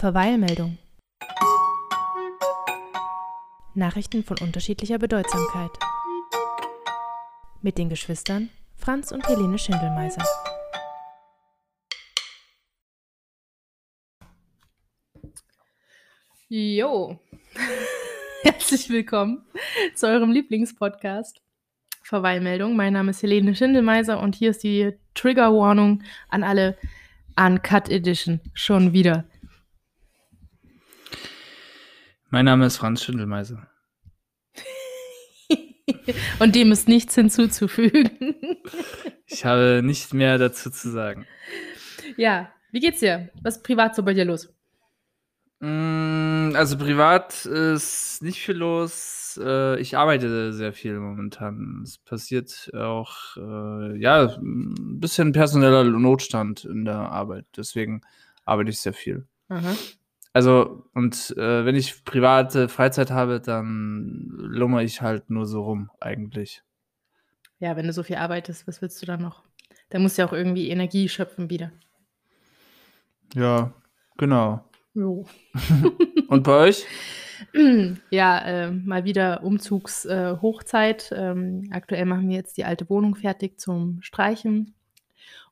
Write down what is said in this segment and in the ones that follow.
Verweilmeldung. Nachrichten von unterschiedlicher Bedeutsamkeit. Mit den Geschwistern Franz und Helene Schindelmeiser. Jo, herzlich willkommen zu eurem Lieblingspodcast Verweilmeldung. Mein Name ist Helene Schindelmeiser und hier ist die Triggerwarnung an alle Uncut Edition. Schon wieder. Mein Name ist Franz Schindelmeiser. und dem ist nichts hinzuzufügen. ich habe nicht mehr dazu zu sagen. Ja, wie geht's dir? Was ist privat so bei dir los? Mm, also privat ist nicht viel los. Äh, ich arbeite sehr viel momentan. Es passiert auch, äh, ja, ein bisschen personeller Notstand in der Arbeit. Deswegen arbeite ich sehr viel. Aha. Also, und äh, wenn ich private Freizeit habe, dann lummer ich halt nur so rum, eigentlich. Ja, wenn du so viel arbeitest, was willst du dann noch? Da musst du ja auch irgendwie Energie schöpfen wieder. Ja, genau. Jo. Und bei euch? Ja, äh, mal wieder Umzugshochzeit. Äh, ähm, aktuell machen wir jetzt die alte Wohnung fertig zum Streichen.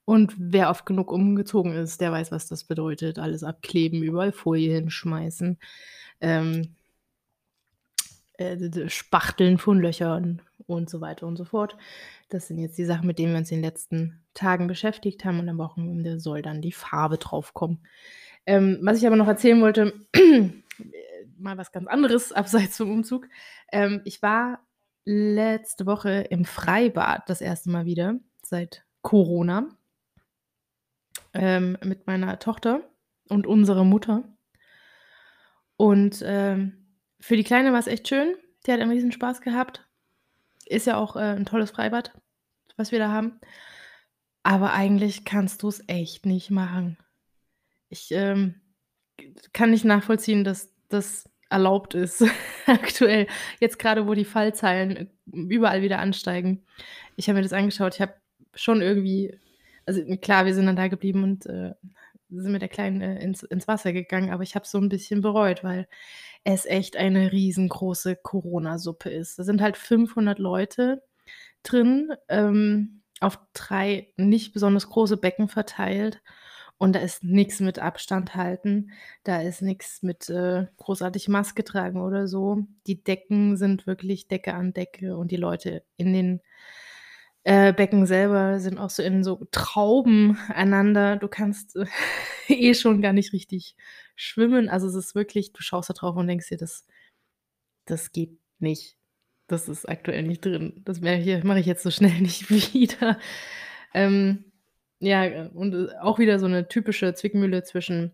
Und wer oft genug umgezogen ist, der weiß, was das bedeutet. Alles abkleben, überall Folie hinschmeißen, ähm, äh, Spachteln von Löchern und so weiter und so fort. Das sind jetzt die Sachen, mit denen wir uns in den letzten Tagen beschäftigt haben. Und am Wochenende soll dann die Farbe draufkommen. Ähm, was ich aber noch erzählen wollte, mal was ganz anderes abseits vom Umzug. Ähm, ich war letzte Woche im Freibad das erste Mal wieder seit Corona ähm, mit meiner Tochter und unserer Mutter. Und ähm, für die Kleine war es echt schön. Die hat einen riesen Spaß gehabt. Ist ja auch äh, ein tolles Freibad, was wir da haben. Aber eigentlich kannst du es echt nicht machen. Ich ähm, kann nicht nachvollziehen, dass das erlaubt ist aktuell. Jetzt gerade, wo die Fallzahlen überall wieder ansteigen. Ich habe mir das angeschaut. Ich habe schon irgendwie also klar, wir sind dann da geblieben und äh, sind mit der Kleinen äh, ins, ins Wasser gegangen, aber ich habe so ein bisschen bereut, weil es echt eine riesengroße Corona-Suppe ist. Da sind halt 500 Leute drin, ähm, auf drei nicht besonders große Becken verteilt. Und da ist nichts mit Abstand halten, da ist nichts mit äh, großartig Maske tragen oder so. Die Decken sind wirklich Decke an Decke und die Leute in den äh, Becken selber sind auch so in so Trauben einander. Du kannst äh, eh schon gar nicht richtig schwimmen. Also es ist wirklich, du schaust da drauf und denkst dir, das, das geht nicht. Das ist aktuell nicht drin. Das mache ich jetzt so schnell nicht wieder. Ähm, ja, und äh, auch wieder so eine typische Zwickmühle zwischen,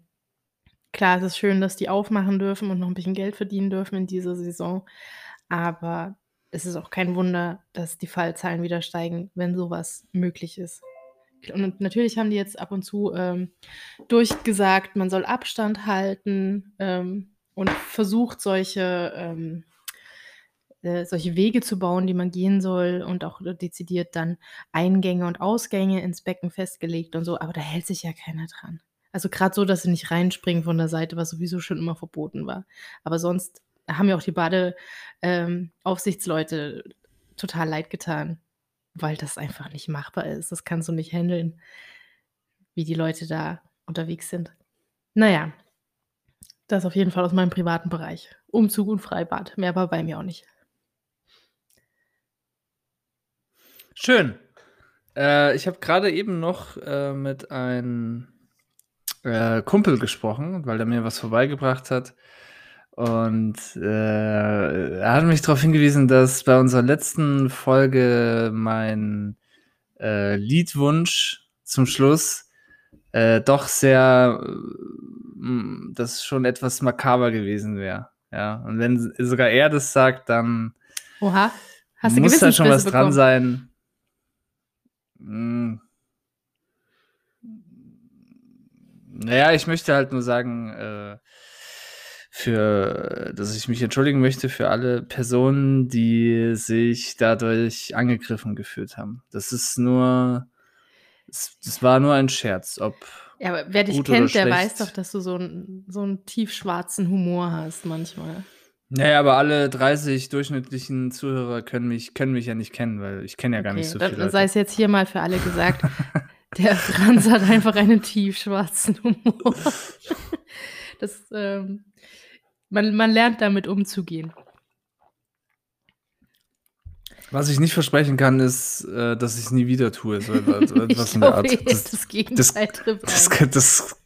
klar, es ist schön, dass die aufmachen dürfen und noch ein bisschen Geld verdienen dürfen in dieser Saison, aber es ist auch kein Wunder, dass die Fallzahlen wieder steigen, wenn sowas möglich ist. Und natürlich haben die jetzt ab und zu ähm, durchgesagt, man soll Abstand halten ähm, und versucht, solche, ähm, äh, solche Wege zu bauen, die man gehen soll und auch dezidiert dann Eingänge und Ausgänge ins Becken festgelegt und so. Aber da hält sich ja keiner dran. Also gerade so, dass sie nicht reinspringen von der Seite, was sowieso schon immer verboten war. Aber sonst haben ja auch die Badeaufsichtsleute ähm, total leid getan, weil das einfach nicht machbar ist. Das kannst du nicht handeln, wie die Leute da unterwegs sind. Naja, das auf jeden Fall aus meinem privaten Bereich. Umzug und Freibad. Mehr war bei mir auch nicht. Schön. Äh, ich habe gerade eben noch äh, mit einem äh, Kumpel gesprochen, weil er mir was vorbeigebracht hat. Und äh, er hat mich darauf hingewiesen, dass bei unserer letzten Folge mein äh, Liedwunsch zum Schluss äh, doch sehr, äh, das schon etwas makaber gewesen wäre. Ja, und wenn sogar er das sagt, dann Oha. Hast du muss da schon was bekommen? dran sein. Hm. Naja, ich möchte halt nur sagen, äh, für, dass ich mich entschuldigen möchte für alle Personen, die sich dadurch angegriffen gefühlt haben. Das ist nur, das, war nur ein Scherz. Ob Ja, aber wer dich kennt, der weiß doch, dass du so einen, so einen tiefschwarzen Humor hast manchmal. Naja, aber alle 30 durchschnittlichen Zuhörer können mich, können mich ja nicht kennen, weil ich kenne ja gar nicht so viele dann Leute. sei es jetzt hier mal für alle gesagt, der Franz hat einfach einen tiefschwarzen Humor. Das, ähm, man, man lernt damit umzugehen. Was ich nicht versprechen kann, ist, äh, dass ich es nie wieder tue. So etwas ich in der Art. das, Das, das Gegenteil das, kann- das,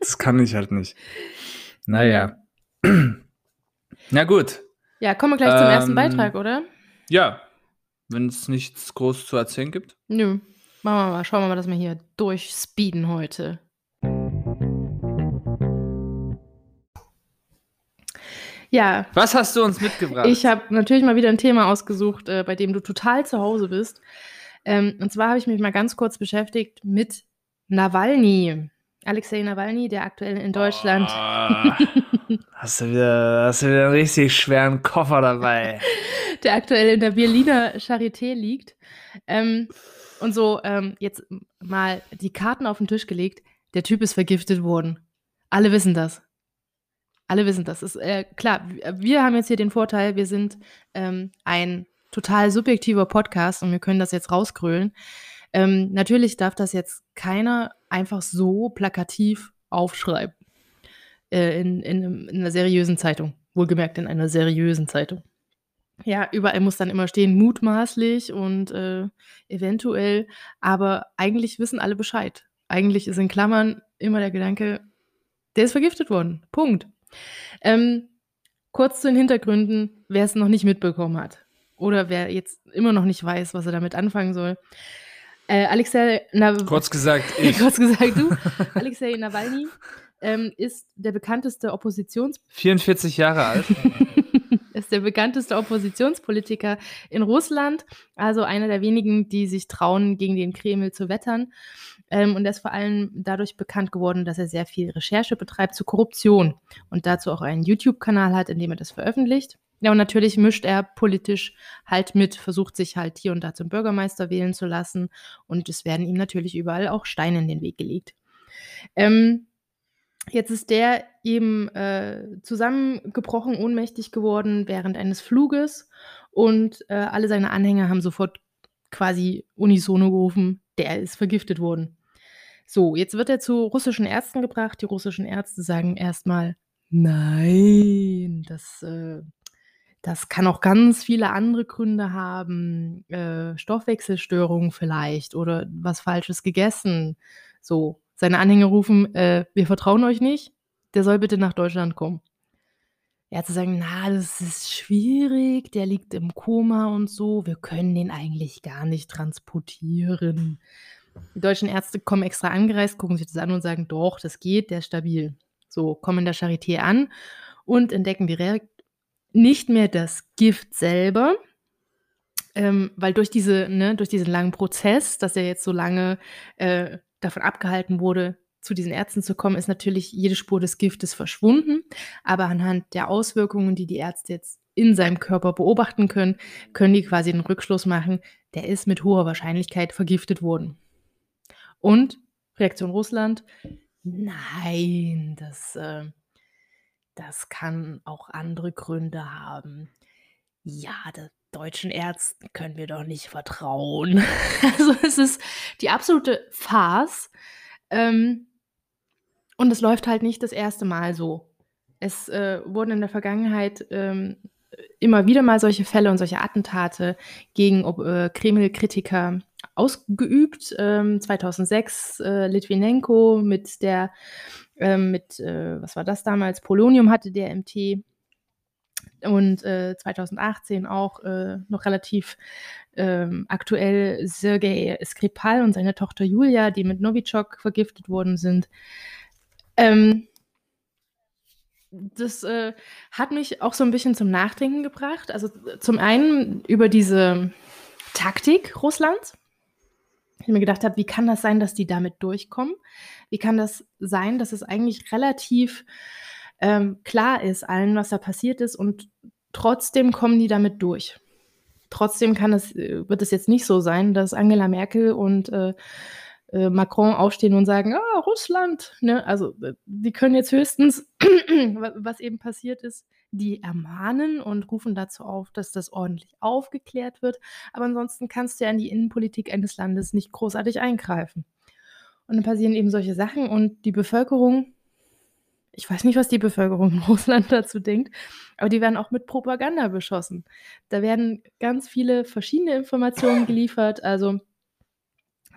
das kann ich halt nicht. Naja. Na gut. Ja, kommen wir gleich zum ersten Ähm, Beitrag, oder? Ja. Wenn es nichts groß zu erzählen gibt. Nö. Machen wir mal, schauen wir mal, dass wir hier durchspeeden heute. Ja, Was hast du uns mitgebracht? Ich habe natürlich mal wieder ein Thema ausgesucht, äh, bei dem du total zu Hause bist. Ähm, und zwar habe ich mich mal ganz kurz beschäftigt mit Nawalny. Alexei Nawalny, der aktuell in Deutschland. Ah, hast, du wieder, hast du wieder einen richtig schweren Koffer dabei. der aktuell in der Berliner Charité liegt. Ähm, und so ähm, jetzt mal die Karten auf den Tisch gelegt. Der Typ ist vergiftet worden. Alle wissen das. Alle wissen das. Ist, äh, klar, wir- wir haben jetzt hier den Vorteil, wir sind ähm, ein total subjektiver Podcast und wir können das jetzt rausgrölen. Ähm, natürlich darf das jetzt keiner einfach so plakativ aufschreiben. Äh, in, in, in einer seriösen Zeitung. Wohlgemerkt in einer seriösen Zeitung. Ja, überall muss dann immer stehen, mutmaßlich und äh, eventuell, aber eigentlich wissen alle Bescheid. Eigentlich ist in Klammern immer der Gedanke, der ist vergiftet worden. Punkt. Ähm, kurz zu den Hintergründen, wer es noch nicht mitbekommen hat oder wer jetzt immer noch nicht weiß, was er damit anfangen soll. Äh, Alexei, na, Kurz gesagt, ich. kurz gesagt, du, Alexei Nawalny ähm, ist der bekannteste Oppositions 44 Jahre alt. ist der bekannteste Oppositionspolitiker in Russland, also einer der wenigen, die sich trauen, gegen den Kreml zu wettern. Ähm, und er ist vor allem dadurch bekannt geworden, dass er sehr viel Recherche betreibt zu Korruption und dazu auch einen YouTube-Kanal hat, in dem er das veröffentlicht. Ja, und natürlich mischt er politisch halt mit, versucht sich halt hier und da zum Bürgermeister wählen zu lassen. Und es werden ihm natürlich überall auch Steine in den Weg gelegt. Ähm, Jetzt ist der eben äh, zusammengebrochen, ohnmächtig geworden während eines Fluges und äh, alle seine Anhänger haben sofort quasi unisono gerufen, der ist vergiftet worden. So, jetzt wird er zu russischen Ärzten gebracht. Die russischen Ärzte sagen erstmal, nein, das, äh, das kann auch ganz viele andere Gründe haben. Äh, Stoffwechselstörungen vielleicht oder was Falsches gegessen. So, seine Anhänger rufen, äh, wir vertrauen euch nicht, der soll bitte nach Deutschland kommen. Er hat zu sagen, na, das ist schwierig, der liegt im Koma und so, wir können den eigentlich gar nicht transportieren. Die deutschen Ärzte kommen extra angereist, gucken sich das an und sagen, doch, das geht, der ist stabil. So, kommen in der Charité an und entdecken direkt nicht mehr das Gift selber, ähm, weil durch, diese, ne, durch diesen langen Prozess, dass er jetzt so lange äh, davon abgehalten wurde, zu diesen Ärzten zu kommen, ist natürlich jede Spur des Giftes verschwunden. Aber anhand der Auswirkungen, die die Ärzte jetzt in seinem Körper beobachten können, können die quasi den Rückschluss machen, der ist mit hoher Wahrscheinlichkeit vergiftet worden. Und Reaktion Russland, nein, das, äh, das kann auch andere Gründe haben. Ja, der deutschen Ärzten können wir doch nicht vertrauen. Also es ist die absolute Farce. Ähm, und es läuft halt nicht das erste Mal so. Es äh, wurden in der Vergangenheit ähm, immer wieder mal solche Fälle und solche Attentate gegen äh, Kreml-Kritiker ausgeübt. Ähm, 2006 äh, Litvinenko mit der, ähm, mit, äh, was war das damals? Polonium hatte der MT. Und äh, 2018 auch äh, noch relativ ähm, aktuell Sergei Skripal und seine Tochter Julia, die mit Novichok vergiftet worden sind. Ähm, das äh, hat mich auch so ein bisschen zum Nachdenken gebracht. Also zum einen über diese Taktik Russlands. Ich mir gedacht habe, wie kann das sein, dass die damit durchkommen? Wie kann das sein, dass es eigentlich relativ ähm, klar ist, allen, was da passiert ist und trotzdem kommen die damit durch? Trotzdem kann es, wird es jetzt nicht so sein, dass Angela Merkel und äh, äh, Macron aufstehen und sagen, ah, Russland, ne? Also äh, die können jetzt höchstens, was eben passiert ist, die ermahnen und rufen dazu auf, dass das ordentlich aufgeklärt wird. Aber ansonsten kannst du ja in die Innenpolitik eines Landes nicht großartig eingreifen. Und dann passieren eben solche Sachen und die Bevölkerung, ich weiß nicht, was die Bevölkerung in Russland dazu denkt, aber die werden auch mit Propaganda beschossen. Da werden ganz viele verschiedene Informationen geliefert. Also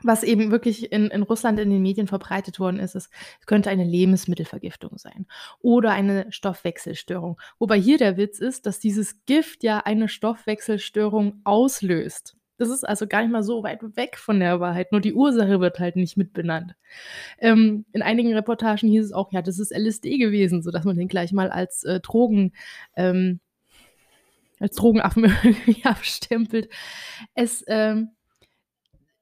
was eben wirklich in, in Russland in den Medien verbreitet worden ist, ist, es könnte eine Lebensmittelvergiftung sein oder eine Stoffwechselstörung. Wobei hier der Witz ist, dass dieses Gift ja eine Stoffwechselstörung auslöst. Das ist also gar nicht mal so weit weg von der Wahrheit, nur die Ursache wird halt nicht mitbenannt. Ähm, in einigen Reportagen hieß es auch, ja, das ist LSD gewesen, sodass man den gleich mal als äh, Drogen, ähm, als Drogenaffen abstempelt. Es ähm,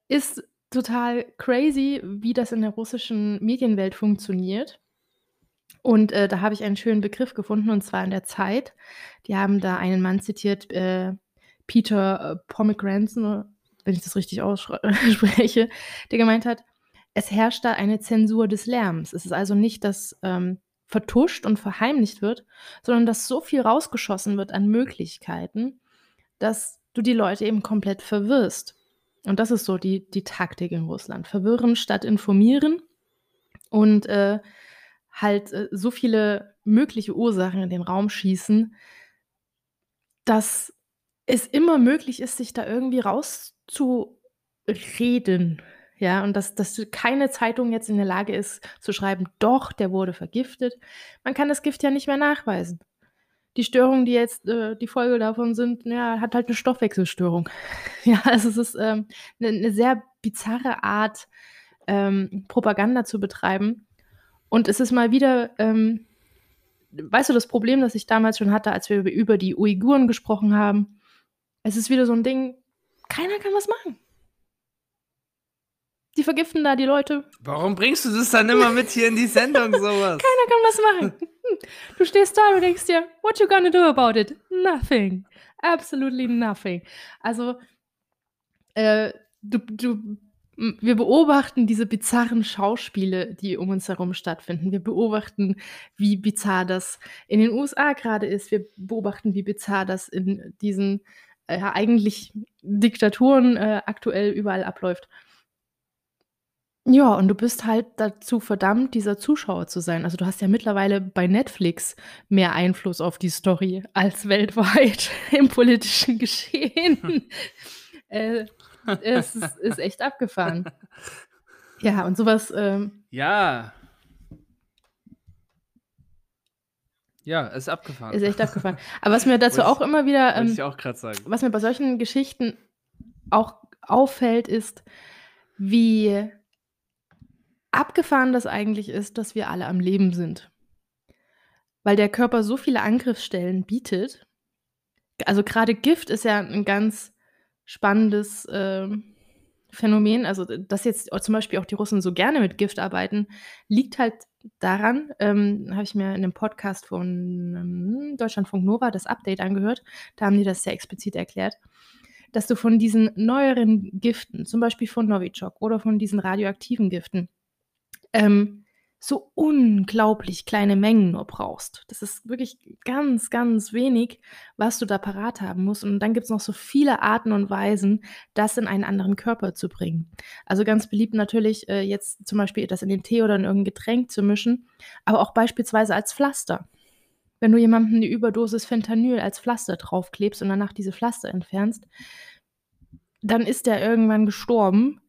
ist total crazy, wie das in der russischen Medienwelt funktioniert. Und äh, da habe ich einen schönen Begriff gefunden, und zwar in der Zeit. Die haben da einen Mann zitiert, äh, Peter äh, Pomegranson, wenn ich das richtig ausspreche, der gemeint hat, es herrscht da eine Zensur des Lärms. Es ist also nicht, dass ähm, vertuscht und verheimlicht wird, sondern dass so viel rausgeschossen wird an Möglichkeiten, dass du die Leute eben komplett verwirrst. Und das ist so die, die Taktik in Russland. Verwirren statt informieren und äh, halt äh, so viele mögliche Ursachen in den Raum schießen, dass es immer möglich ist, sich da irgendwie rauszureden. Ja, und dass, dass keine Zeitung jetzt in der Lage ist zu schreiben, doch, der wurde vergiftet. Man kann das Gift ja nicht mehr nachweisen die Störungen, die jetzt äh, die Folge davon sind, ja, hat halt eine Stoffwechselstörung. ja, also es ist ähm, eine, eine, sehr bizarre Art, ähm, Propaganda zu betreiben. Und es ist mal wieder, ähm, weißt du, das Problem, das ich damals schon hatte, als wir über die Uiguren gesprochen haben, es ist wieder so ein Ding, keiner kann was machen. Die vergiften da die Leute. Warum bringst du das dann immer mit hier in die Sendung, sowas? keiner kann was machen. Du stehst da und denkst dir, what you gonna do about it? Nothing. Absolutely nothing. Also, äh, du, du, wir beobachten diese bizarren Schauspiele, die um uns herum stattfinden. Wir beobachten, wie bizarr das in den USA gerade ist. Wir beobachten, wie bizarr das in diesen äh, eigentlich Diktaturen äh, aktuell überall abläuft. Ja, und du bist halt dazu verdammt, dieser Zuschauer zu sein. Also, du hast ja mittlerweile bei Netflix mehr Einfluss auf die Story als weltweit im politischen Geschehen. Äh, es ist ist echt abgefahren. Ja, und sowas. ähm Ja. Ja, ist abgefahren. Ist echt abgefahren. Aber was mir dazu auch immer wieder, ähm ich auch grad sagen. was mir bei solchen Geschichten auch auffällt, ist, wie abgefahren das eigentlich ist, dass wir alle am Leben sind. Weil der Körper so viele Angriffsstellen bietet. Also gerade Gift ist ja ein ganz spannendes äh, Phänomen. Also dass jetzt zum Beispiel auch die Russen so gerne mit Gift arbeiten, liegt halt daran, ähm, habe ich mir in einem Podcast von ähm, Deutschlandfunk Nova das Update angehört. Da haben die das sehr explizit erklärt dass du von diesen neueren Giften, zum Beispiel von Novichok oder von diesen radioaktiven Giften, ähm, so unglaublich kleine Mengen nur brauchst. Das ist wirklich ganz, ganz wenig, was du da parat haben musst. Und dann gibt es noch so viele Arten und Weisen, das in einen anderen Körper zu bringen. Also ganz beliebt natürlich äh, jetzt zum Beispiel das in den Tee oder in irgendein Getränk zu mischen, aber auch beispielsweise als Pflaster. Wenn du jemandem eine Überdosis Fentanyl als Pflaster draufklebst und danach diese Pflaster entfernst, dann ist der irgendwann gestorben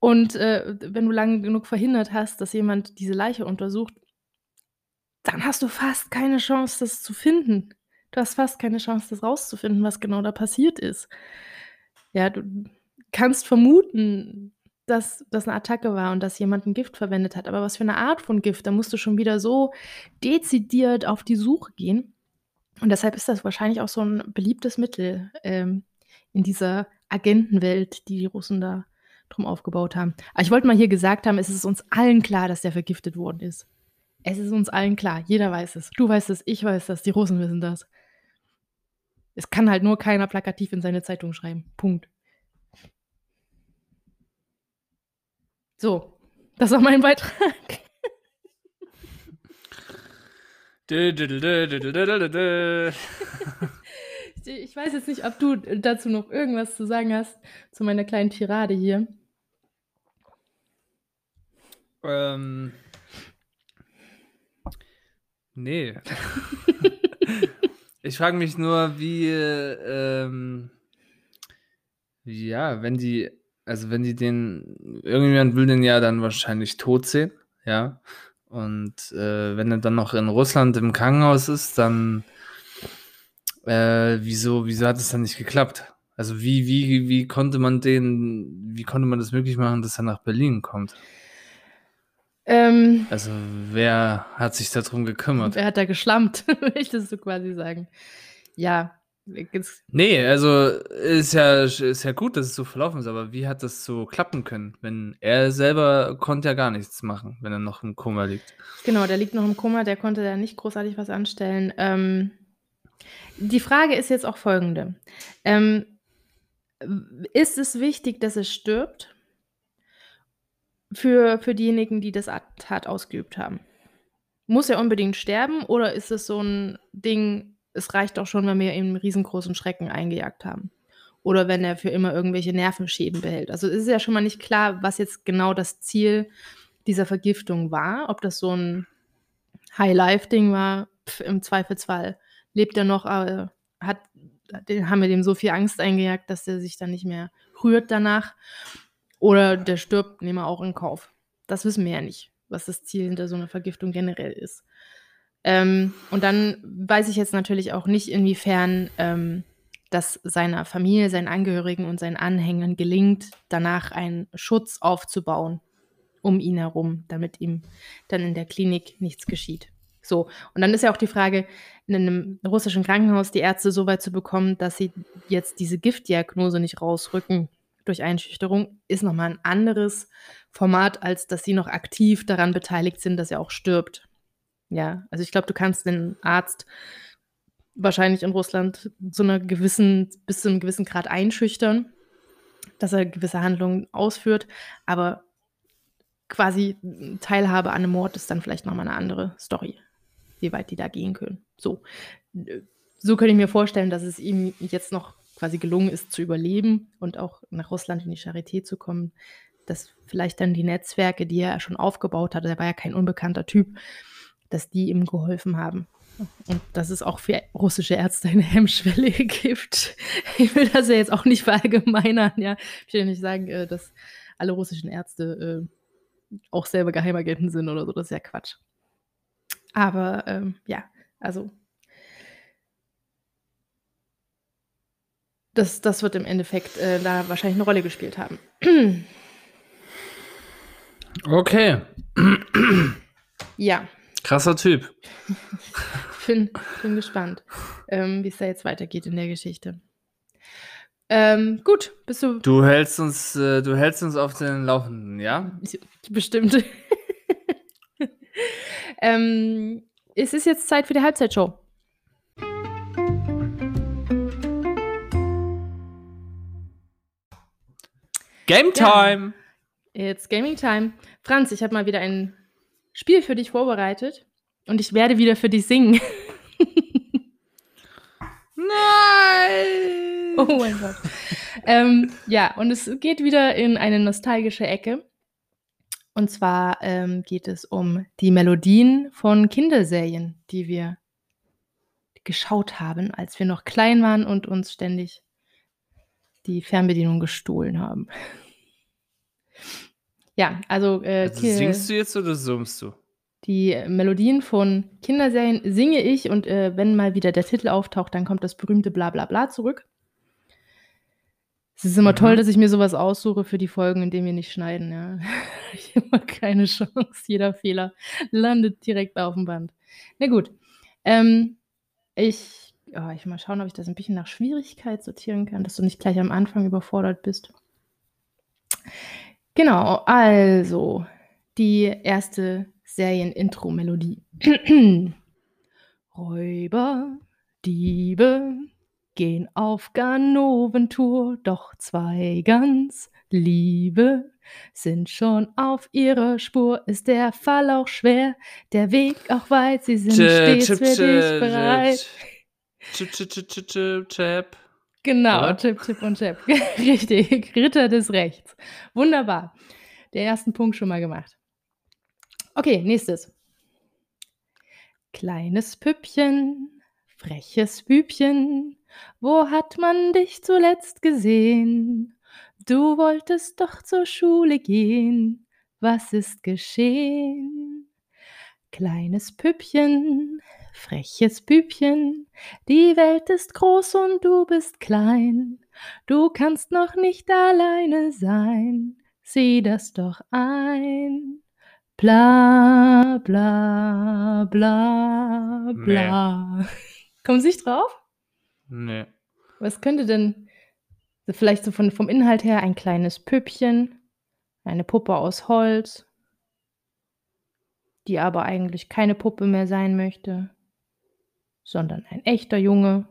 und äh, wenn du lange genug verhindert hast, dass jemand diese Leiche untersucht, dann hast du fast keine Chance, das zu finden. Du hast fast keine Chance, das rauszufinden, was genau da passiert ist. Ja, du kannst vermuten, dass das eine Attacke war und dass jemand ein Gift verwendet hat. Aber was für eine Art von Gift? Da musst du schon wieder so dezidiert auf die Suche gehen. Und deshalb ist das wahrscheinlich auch so ein beliebtes Mittel ähm, in dieser Agentenwelt, die die Russen da drum aufgebaut haben. Aber ich wollte mal hier gesagt haben, es ist uns allen klar, dass der vergiftet worden ist. Es ist uns allen klar. Jeder weiß es. Du weißt es, ich weiß das, die Russen wissen das. Es kann halt nur keiner plakativ in seine Zeitung schreiben. Punkt. So, das war mein Beitrag. Ich weiß jetzt nicht, ob du dazu noch irgendwas zu sagen hast, zu meiner kleinen Tirade hier. Ähm. Nee. ich frage mich nur, wie, ähm, ja, wenn die, also wenn die den, irgendjemand will den ja dann wahrscheinlich tot sehen, ja. Und äh, wenn er dann noch in Russland im Krankenhaus ist, dann äh, wieso, wieso hat es dann nicht geklappt? Also wie, wie, wie konnte man den, wie konnte man das möglich machen, dass er nach Berlin kommt? Ähm, Also wer hat sich darum gekümmert? wer hat da geschlammt, möchtest du quasi sagen. Ja, Nee, also ist ja, ist ja gut, dass es so verlaufen ist, aber wie hat das so klappen können? Wenn er selber konnte ja gar nichts machen, wenn er noch im Koma liegt. genau, der liegt noch im Koma, der konnte da nicht großartig was anstellen. Ähm, die Frage ist jetzt auch folgende. Ähm, ist es wichtig, dass er stirbt für, für diejenigen, die das Attentat ausgeübt haben? Muss er unbedingt sterben oder ist es so ein Ding, es reicht doch schon, wenn wir ihm riesengroßen Schrecken eingejagt haben? Oder wenn er für immer irgendwelche Nervenschäden behält. Also es ist ja schon mal nicht klar, was jetzt genau das Ziel dieser Vergiftung war. Ob das so ein High-Life-Ding war, pf, im Zweifelsfall lebt er noch, aber hat, haben wir dem so viel Angst eingejagt, dass er sich dann nicht mehr rührt danach. Oder der stirbt, nehmen wir auch in Kauf. Das wissen wir ja nicht, was das Ziel hinter so einer Vergiftung generell ist. Ähm, und dann weiß ich jetzt natürlich auch nicht, inwiefern ähm, das seiner Familie, seinen Angehörigen und seinen Anhängern gelingt, danach einen Schutz aufzubauen um ihn herum, damit ihm dann in der Klinik nichts geschieht. So, und dann ist ja auch die Frage, in einem russischen Krankenhaus die Ärzte so weit zu bekommen, dass sie jetzt diese Giftdiagnose nicht rausrücken durch Einschüchterung, ist nochmal ein anderes Format, als dass sie noch aktiv daran beteiligt sind, dass er auch stirbt. Ja, also ich glaube, du kannst den Arzt wahrscheinlich in Russland zu einer gewissen, bis zu einem gewissen Grad einschüchtern, dass er gewisse Handlungen ausführt, aber quasi Teilhabe an einem Mord ist dann vielleicht nochmal eine andere Story, wie weit die da gehen können. So, so könnte ich mir vorstellen, dass es ihm jetzt noch quasi gelungen ist zu überleben und auch nach Russland in die Charité zu kommen, dass vielleicht dann die Netzwerke, die er schon aufgebaut hatte, er war ja kein unbekannter Typ, dass die ihm geholfen haben. Und dass es auch für russische Ärzte eine Hemmschwelle gibt. Ich will das ja jetzt auch nicht verallgemeinern, ja. Ich will ja nicht sagen, äh, dass alle russischen Ärzte äh, auch selber Geheimagenten sind oder so. Das ist ja Quatsch. Aber ähm, ja, also das, das wird im Endeffekt äh, da wahrscheinlich eine Rolle gespielt haben. Okay, ja, krasser Typ. bin, bin gespannt, ähm, wie es da jetzt weitergeht in der Geschichte. Ähm, gut, bist du Du hältst uns, äh, du hältst uns auf den Laufenden, ja? bestimmt. ähm, es ist jetzt Zeit für die Halbzeitshow. Game Time! It's Gaming Time. Franz, ich habe mal wieder ein Spiel für dich vorbereitet und ich werde wieder für dich singen. Nein! oh mein Gott. ähm, ja, und es geht wieder in eine nostalgische Ecke. Und zwar ähm, geht es um die Melodien von Kinderserien, die wir geschaut haben, als wir noch klein waren und uns ständig die Fernbedienung gestohlen haben. ja, also, äh, Also singst du jetzt oder summst du? die Melodien von Kinderserien singe ich und äh, wenn mal wieder der Titel auftaucht, dann kommt das berühmte Blablabla zurück. Es ist immer Mhm. toll, dass ich mir sowas aussuche für die Folgen, in denen wir nicht schneiden. Ja. ich habe immer keine Chance. Jeder Fehler landet direkt auf dem Band. Na gut. Ähm, ich, oh, ich mal schauen, ob ich das ein bisschen nach Schwierigkeit sortieren kann, dass du nicht gleich am Anfang überfordert bist. Genau, also die erste Serien-Intro-Melodie. Räuber, Diebe gehen auf Ganoventour, doch zwei ganz liebe sind schon auf ihrer Spur. Ist der Fall auch schwer, der Weg auch weit, sie sind stets für dich bereit. Chip, chip, chip, chip, chip, chip. Genau, Oder? Chip, Chip und Chap. Richtig, Ritter des Rechts. Wunderbar. Der ersten Punkt schon mal gemacht. Okay, nächstes. Kleines Püppchen, freches Bübchen, wo hat man dich zuletzt gesehen? Du wolltest doch zur Schule gehen. Was ist geschehen? Kleines Püppchen, freches Bübchen, die Welt ist groß und du bist klein. Du kannst noch nicht alleine sein. Sieh das doch ein. Bla bla bla bla. Kommen Sie nicht drauf? Nee. Was könnte denn vielleicht so von, vom Inhalt her ein kleines Püppchen, eine Puppe aus Holz, die aber eigentlich keine Puppe mehr sein möchte, sondern ein echter Junge,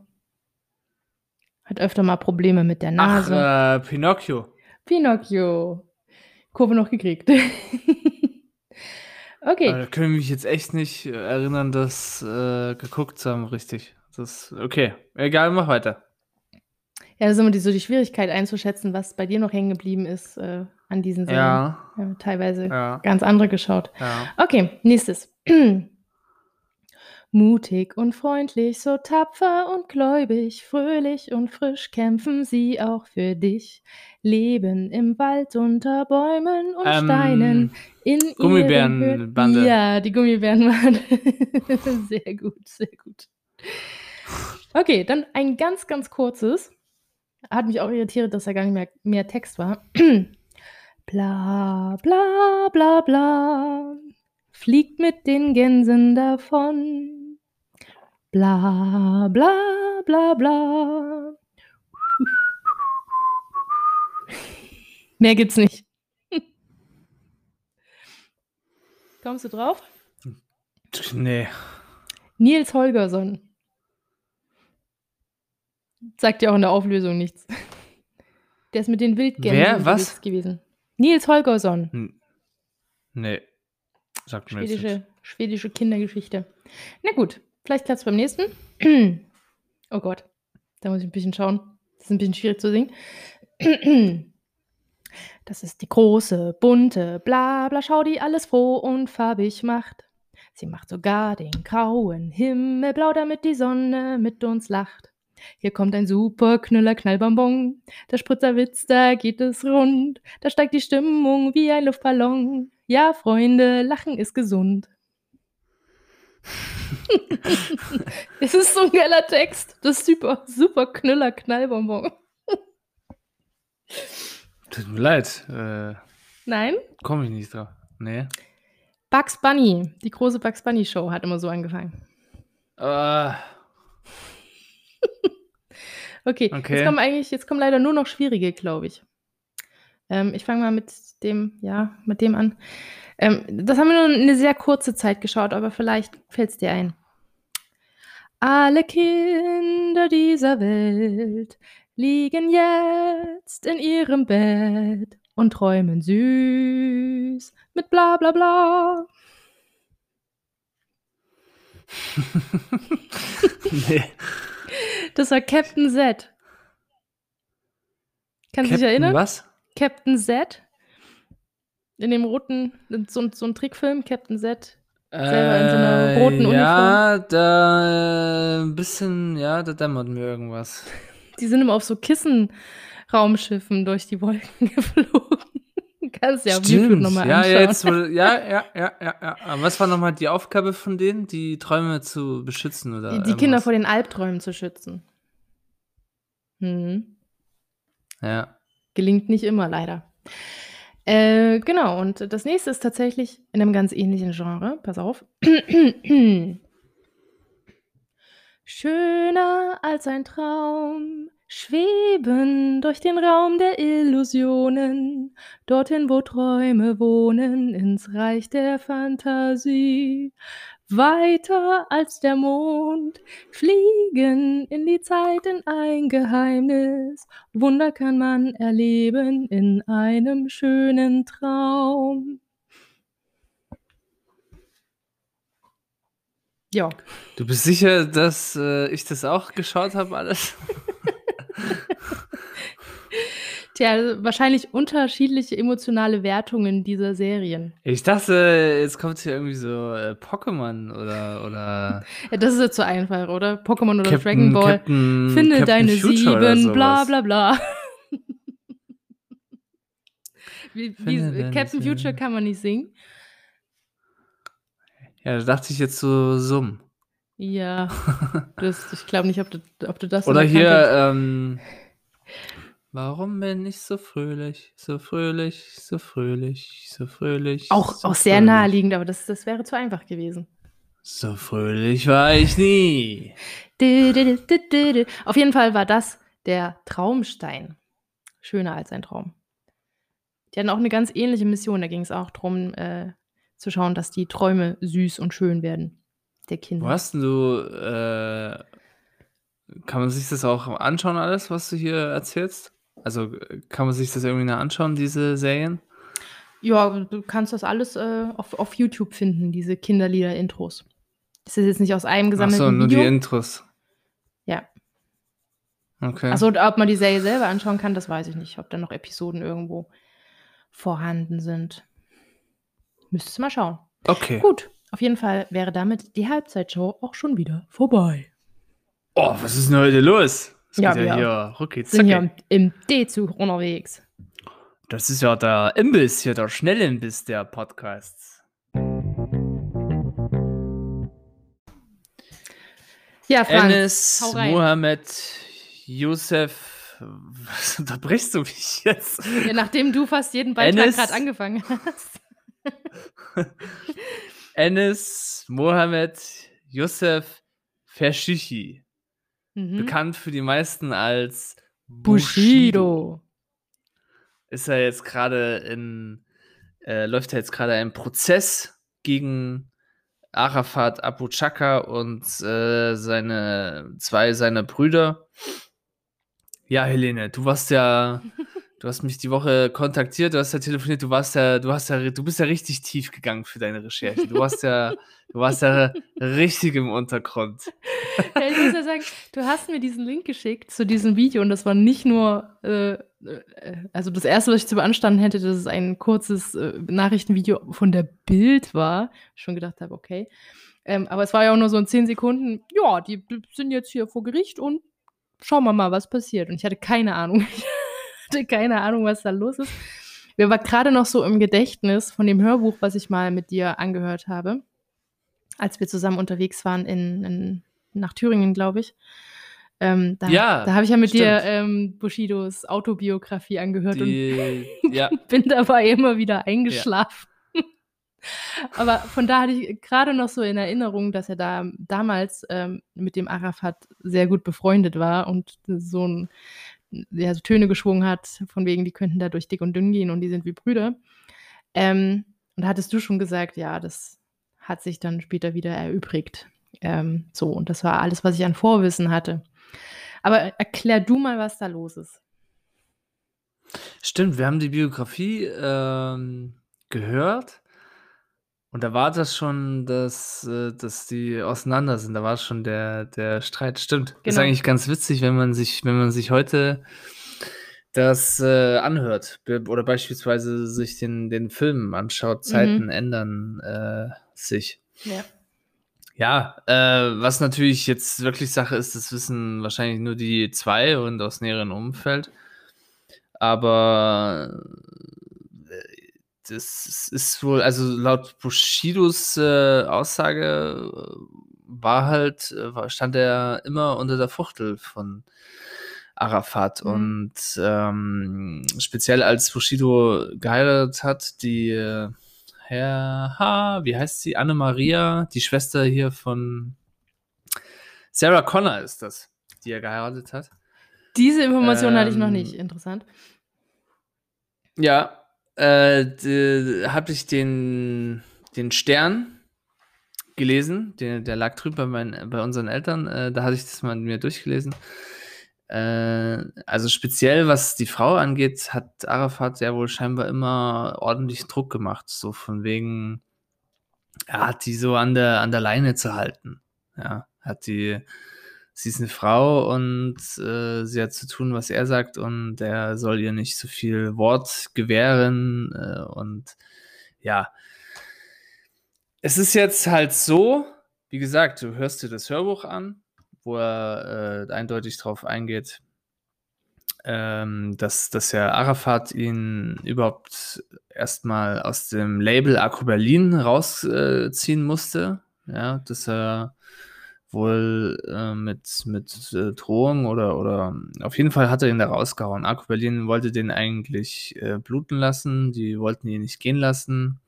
hat öfter mal Probleme mit der Nase. Ach, äh, Pinocchio. Pinocchio. Kurve noch gekriegt. okay. Aber da können wir mich jetzt echt nicht äh, erinnern, das äh, geguckt zu haben, richtig. Das okay. Egal, mach weiter. Ja, das ist immer die, so die Schwierigkeit einzuschätzen, was bei dir noch hängen geblieben ist äh, an diesen Serien. Ja, haben teilweise ja, ganz andere geschaut. ja. Okay, nächstes. Mutig und freundlich, so tapfer und gläubig, fröhlich und frisch kämpfen sie auch für dich. Leben im Wald unter Bäumen und Ähm, Steinen. In Gummibärenbande. Ja, die Gummibärenbande. sehr gut, sehr gut. Okay, dann ein ganz, ganz kurzes. Hat mich auch irritiert, dass da gar nicht mehr, mehr Text war. bla, bla, bla, bla. Fliegt mit den Gänsen davon. Bla, bla, bla, bla. Mehr gibt's nicht. Kommst du drauf? Nee. Nils Holgersson. Sagt ja auch in der Auflösung nichts. Der ist mit den Wildgänsen Wer? Was? gewesen. Nils Holgersson. Hm. Nee. Sagt mir jetzt nichts. Schwedische, schwedische Kindergeschichte. Na gut, vielleicht klappt es beim nächsten. oh Gott, da muss ich ein bisschen schauen. Das ist ein bisschen schwierig zu singen. Das ist die große, bunte, bla bla Schau, die alles froh und farbig macht. Sie macht sogar den grauen Himmel blau, damit die Sonne mit uns lacht. Hier kommt ein super Knüller, Knallbonbon. Der Spritzerwitz, da geht es rund. Da steigt die Stimmung wie ein Luftballon. Ja, Freunde, Lachen ist gesund. Es ist so ein geiler Text. Das ist super, super Knüller, Knallbonbon. Tut mir leid. Äh, Nein? Komme ich nicht drauf. Nee. Bugs Bunny, die große Bugs Bunny Show hat immer so angefangen. Äh, Okay, Okay. Jetzt, kommen eigentlich, jetzt kommen leider nur noch schwierige, glaube ich. Ähm, ich fange mal mit dem, ja, mit dem an. Ähm, das haben wir nur eine sehr kurze Zeit geschaut, aber vielleicht fällt es dir ein. Alle Kinder dieser Welt liegen jetzt in ihrem Bett und träumen süß mit bla bla bla. nee. Das war Captain Z. Kannst du dich erinnern? Was? Captain Z. In dem roten, so, so ein Trickfilm, Captain Z. Selber in so einer roten Äh, Ja, da äh, ein bisschen, ja, da dämmert mir irgendwas. Die sind immer auf so Kissenraumschiffen durch die Wolken geflogen. Kannst ja auf YouTube nochmal ja, anschauen. ja, jetzt, ja, ja, ja, ja, ja. Aber Was war nochmal die Aufgabe von denen, die Träume zu beschützen oder die, die Kinder vor den Albträumen zu schützen. Hm. Ja. Gelingt nicht immer, leider. Äh, genau, und das nächste ist tatsächlich in einem ganz ähnlichen Genre. Pass auf. Schöner als ein Traum, schweben durch den Raum der Illusionen, dorthin, wo Träume wohnen, ins Reich der Fantasie. Weiter als der Mond, fliegen in die Zeit in ein Geheimnis. Wunder kann man erleben in einem schönen Traum. Ja. Du bist sicher, dass äh, ich das auch geschaut habe, alles? Also wahrscheinlich unterschiedliche emotionale Wertungen dieser Serien. Ich dachte, jetzt kommt hier irgendwie so äh, Pokémon oder, oder Ja, das ist jetzt so einfach, oder? Pokémon oder Captain, Dragon Ball. Captain, Finde Captain deine Future sieben, bla bla bla. wie, wie, Captain. Future kann man nicht singen. Ja, da dachte ich jetzt so Summ. Ja, das, ich glaube nicht, ob du, ob du das Oder hier, ähm, warum bin ich so fröhlich, so fröhlich, so fröhlich, so fröhlich. Auch, so auch sehr fröhlich. naheliegend, aber das, das wäre zu einfach gewesen. So fröhlich war ich nie. Auf jeden Fall war das der Traumstein. Schöner als ein Traum. Die hatten auch eine ganz ähnliche Mission. Da ging es auch darum, äh, zu schauen, dass die Träume süß und schön werden. Der Kinder. Wo hast denn du, äh, kann man sich das auch anschauen, alles, was du hier erzählst? Also kann man sich das irgendwie noch anschauen, diese Serien? Ja, du kannst das alles äh, auf, auf YouTube finden, diese Kinderlieder-Intros. Das ist jetzt nicht aus einem Ach gesammelten so, nur die Video. Intros. Ja. Okay. Achso, ob man die Serie selber anschauen kann, das weiß ich nicht. Ob da noch Episoden irgendwo vorhanden sind. Müsstest du mal schauen. okay. Gut, auf jeden Fall wäre damit die Halbzeitshow auch schon wieder vorbei. Oh, was ist denn heute los? Es Ja, geht ja wir hier rucki Sind ja zacki. im, D-Zug unterwegs. Das ist ja der Imbiss hier, der Schnellimbiss der Podcasts. Ja, Franz, Enes. Mohammed Youssef. Was unterbrichst du mich jetzt? ja, nachdem du fast jeden Beitrag gerade angefangen hast. Enes Mohammed Youssef Verschichi. Mhm. Bekannt für die meisten als Bushido. Ist er jetzt gerade in, äh, läuft er jetzt gerade ein Prozess gegen Arafat Abu Chaka und äh, seine zwei seiner Brüder. Ja, Helene, du warst ja, du hast mich die Woche kontaktiert, du hast ja telefoniert, du warst ja, du hast ja, du bist ja richtig tief gegangen für deine Recherche. Du warst ja, du warst ja richtig im Untergrund. Ja, ich muss ja sagen, du hast mir diesen Link geschickt zu diesem Video und das war nicht nur, äh, äh, also das erste, was ich zu beanstanden hätte, dass es ein kurzes äh, Nachrichtenvideo von der Bild war. Ich schon gedacht habe, okay. Ähm, aber es war ja auch nur so in zehn Sekunden, ja, die sind jetzt hier vor Gericht und schauen wir mal, was passiert. Und ich hatte keine Ahnung. Hatte keine Ahnung, was da los ist. Mir war gerade noch so im Gedächtnis von dem Hörbuch, was ich mal mit dir angehört habe, als wir zusammen unterwegs waren in, in nach Thüringen, glaube ich. Ähm, da Ja, da habe ich ja mit dir stimmt. ähm, Bushidos Autobiografie angehört und Die, ja, bin dabei immer wieder eingeschlafen. Aber von da hatte ich gerade noch so in Erinnerung, dass er da damals ähm, mit dem Arafat sehr gut befreundet war und so ein ja, so Töne geschwungen hat, von wegen, die könnten da durch dick und dünn gehen und die sind wie Brüder. Ähm, und hattest du schon gesagt, ja, das hat sich dann später wieder erübrigt. Ähm, so, und das war alles, was ich an Vorwissen hatte. Aber erklär du mal, was da los ist. Stimmt, wir haben die Biografie ähm, gehört und da war das schon, dass, äh, dass die auseinander sind. Da war schon der, der Streit. Stimmt. Ist Genau. eigentlich ganz witzig, wenn man sich, wenn man sich heute das äh, anhört oder beispielsweise sich den, den Film anschaut. Zeiten ändern äh, sich. Ja. Ja, äh, was natürlich jetzt wirklich Sache ist, das wissen wahrscheinlich nur die zwei und aus näherem Umfeld. Aber das ist wohl, also laut Bushidos äh, Aussage äh, war halt, äh, stand er immer unter der Fuchtel von Arafat Mhm. und ähm, speziell als Bushido geheiratet hat, die äh, Herr, ha, wie heißt sie? Anne-Maria, die Schwester hier von Sarah Connor ist das, die er geheiratet hat. Diese Information hatte ich noch Ähm, nicht. Interessant. Ja, äh, habe ich den, den Stern gelesen. Der, der lag drüben bei, meinen, bei unseren Eltern. Äh, da hatte ich das mal mir durchgelesen. Äh, also speziell was die Frau angeht, hat Arafat ja wohl scheinbar immer ordentlich Druck gemacht. So von wegen, er hat die so an der, an der Leine zu halten. Ja, hat die, sie ist eine Frau und äh, sie hat zu tun, was er sagt und er soll ihr nicht so viel Wort gewähren äh, und ja, es ist jetzt halt so, wie gesagt, du hörst dir das Hörbuch an, wo er äh, eindeutig darauf eingeht, ähm, dass, dass ja Arafat ihn überhaupt erstmal aus dem Label Akku Berlin rausziehen äh, musste. Ja, dass er wohl äh, mit, mit äh, Drohung oder, oder auf jeden Fall hat er ihn da rausgehauen. Akku Berlin wollte den eigentlich äh, bluten lassen, die wollten ihn nicht gehen lassen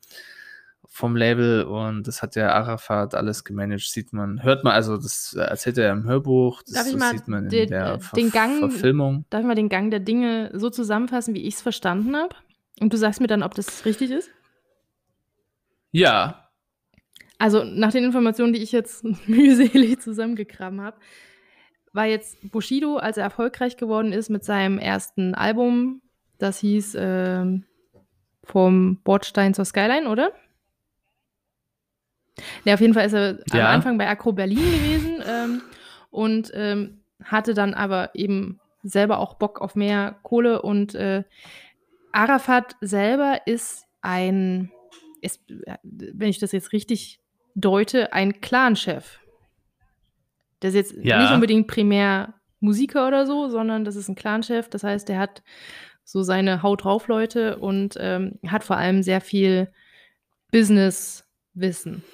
vom Label und das hat der Arafat alles gemanagt, sieht man, hört man, also das erzählt er im Hörbuch, das, das sieht man in den, der Ver den Gang, Verfilmung. Darf ich mal den Gang der Dinge so zusammenfassen, wie ich es verstanden habe? Und du sagst mir dann, ob das richtig ist? Ja. Also nach den Informationen, die ich jetzt mühselig zusammengekramt habe, war jetzt Bushido, als er erfolgreich geworden ist mit seinem ersten Album, das hieß äh, vom Bordstein zur Skyline, oder? Ja, auf jeden Fall ist er ja. am Anfang bei Acro Berlin gewesen ähm, und ähm, hatte dann aber eben selber auch Bock auf mehr Kohle und äh, Arafat selber ist ein, ist, wenn ich das jetzt richtig deute, ein Clanchef. Der ist jetzt ja. nicht unbedingt primär Musiker oder so, sondern das ist ein Clanchef. Das heißt, der hat so seine Haut drauf Leute und ähm, hat vor allem sehr viel Business-Wissen.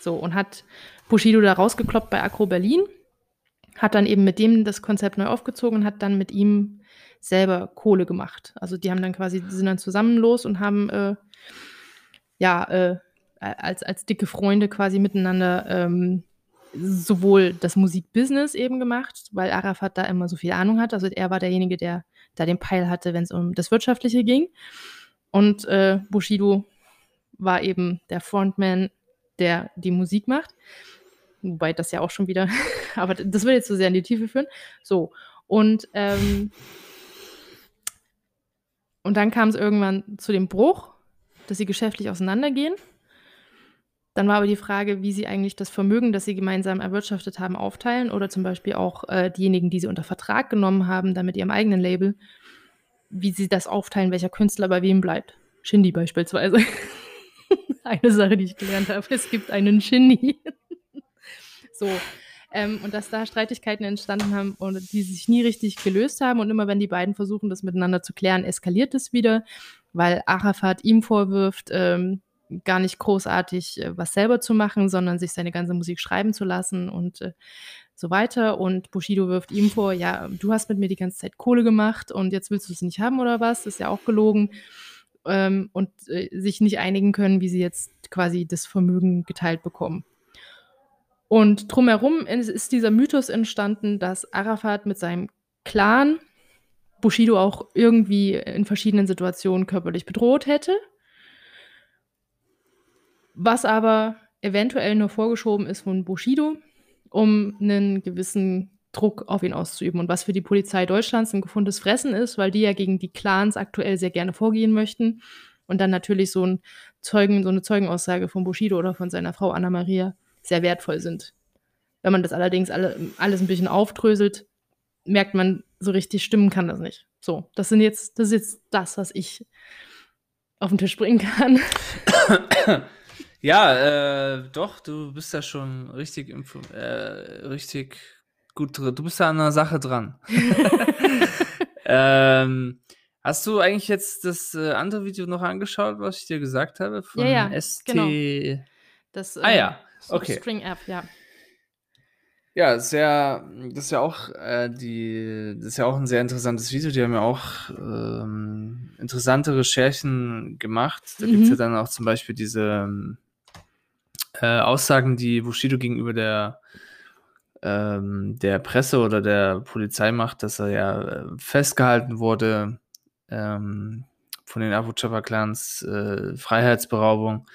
So, und hat Bushido da rausgekloppt bei Acro Berlin, hat dann eben mit dem das Konzept neu aufgezogen und hat dann mit ihm selber Kohle gemacht. Also die haben dann quasi, die sind dann zusammen los und haben äh, ja äh, als, als dicke Freunde quasi miteinander ähm, sowohl das Musikbusiness eben gemacht, weil Arafat da immer so viel Ahnung hat. Also er war derjenige, der da den Peil hatte, wenn es um das Wirtschaftliche ging. Und äh, Bushido war eben der Frontman der die Musik macht. Wobei das ja auch schon wieder, aber das will jetzt so sehr in die Tiefe führen. So, und, ähm, und dann kam es irgendwann zu dem Bruch, dass sie geschäftlich auseinandergehen. Dann war aber die Frage, wie sie eigentlich das Vermögen, das sie gemeinsam erwirtschaftet haben, aufteilen oder zum Beispiel auch äh, diejenigen, die sie unter Vertrag genommen haben, dann mit ihrem eigenen Label, wie sie das aufteilen, welcher Künstler bei wem bleibt. Shindy beispielsweise. eine Sache, die ich gelernt habe. Es gibt einen Shindy. so. Ähm, und dass da Streitigkeiten entstanden haben und die sich nie richtig gelöst haben. Und immer wenn die beiden versuchen, das miteinander zu klären, eskaliert es wieder, weil Arafat ihm vorwirft, ähm, gar nicht großartig äh, was selber zu machen, sondern sich seine ganze Musik schreiben zu lassen und äh, so weiter. Und Bushido wirft ihm vor, ja, du hast mit mir die ganze Zeit Kohle gemacht und jetzt willst du es nicht haben oder was? Das ist ja auch gelogen ähm, und äh, sich nicht einigen können, wie sie jetzt quasi das Vermögen geteilt bekommen. Und drumherum ist dieser Mythos entstanden, dass Arafat mit seinem Clan Bushido auch irgendwie in verschiedenen Situationen körperlich bedroht hätte. Was aber eventuell nur vorgeschoben ist von Bushido, um einen gewissen Druck auf ihn auszuüben und was für die Polizei Deutschlands ein gefundenes Fressen ist, weil die ja gegen die Clans aktuell sehr gerne vorgehen möchten und dann natürlich so ein Zeugen, so eine Zeugenaussage von Bushido oder von seiner Frau Anna Maria sehr wertvoll sind. Wenn man das allerdings alle, alles ein bisschen aufdröselt, merkt man, so richtig stimmen kann das nicht. So, das sind jetzt, das ist jetzt das, was ich auf den Tisch bringen kann. Ja, äh, doch, du bist da schon richtig, äh, richtig gut drin. Du bist da an einer Sache dran. ähm, hast du eigentlich jetzt das äh, andere Video noch angeschaut, was ich dir gesagt habe? Von ja, ja, ST. Genau. Das, ah ja, ähm, okay. String App, ja. Ja, sehr, das ist ja auch äh, die, das ist ja auch ein sehr interessantes Video. Die haben ja auch ähm, interessante Recherchen gemacht. Da mhm. gibt es ja dann auch zum Beispiel diese äh, Aussagen, die Bushido gegenüber der ähm, der Presse oder der Polizei macht, dass er ja äh, festgehalten wurde ähm, von den Abu Clans, äh, Freiheitsberaubung.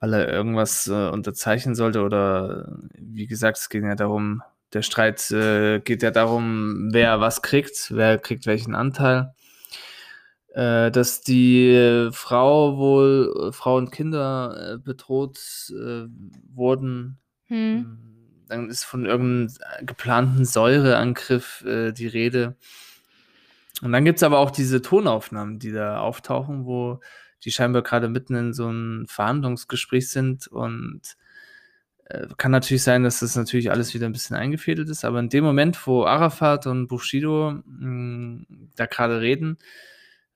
weil er irgendwas äh, unterzeichnen sollte oder wie gesagt, es geht ja darum, der Streit äh, geht ja darum, wer was kriegt, wer kriegt welchen Anteil. Äh, dass die Frau wohl, Frau und Kinder äh, bedroht äh, wurden. Hm. Dann ist von irgendeinem geplanten Säureangriff äh, die Rede. Und dann gibt es aber auch diese Tonaufnahmen, die da auftauchen, wo die scheinbar gerade mitten in so einem Verhandlungsgespräch sind und äh, kann natürlich sein, dass das natürlich alles wieder ein bisschen eingefädelt ist, aber in dem Moment, wo Arafat und Bushido mh, mm, da gerade reden,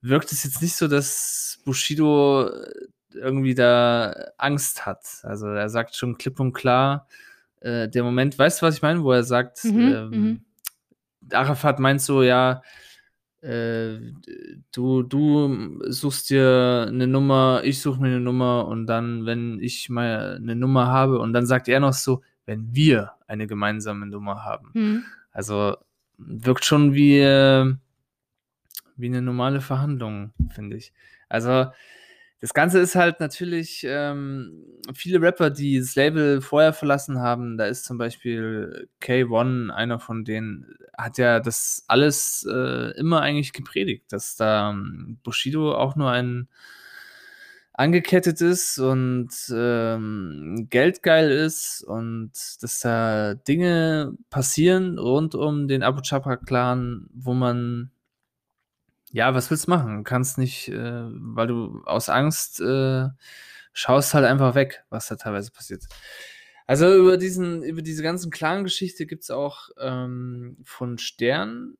wirkt es jetzt nicht so, dass Bushido äh, irgendwie da Angst hat. Also er sagt schon klipp und klar, äh, der Moment, weißt du, was ich meine, wo er sagt, Mhm, ähm, mhm. Arafat meint so, ja, äh, du, du suchst dir eine Nummer, ich suche mir eine Nummer und dann, wenn ich mal eine Nummer habe und dann sagt er noch so, wenn wir eine gemeinsame Nummer haben. Hm. Also wirkt schon wie, äh, wie eine normale Verhandlung, finde ich. Also das Ganze ist halt natürlich ähm, viele Rapper, die das Label vorher verlassen haben. Da ist zum Beispiel K1, einer von denen, hat ja das alles äh, immer eigentlich gepredigt, dass da ähm, Bushido auch nur ein angekettet ist und ähm, geldgeil ist und dass da Dinge passieren rund um den Abu Chapa-Clan, wo man ja, was willst du machen? Du kannst nicht, äh, weil du aus Angst äh, schaust halt einfach weg, was da teilweise passiert. Also über diesen, über diese ganzen Clan-Geschichte gibt es auch ähm, von Stern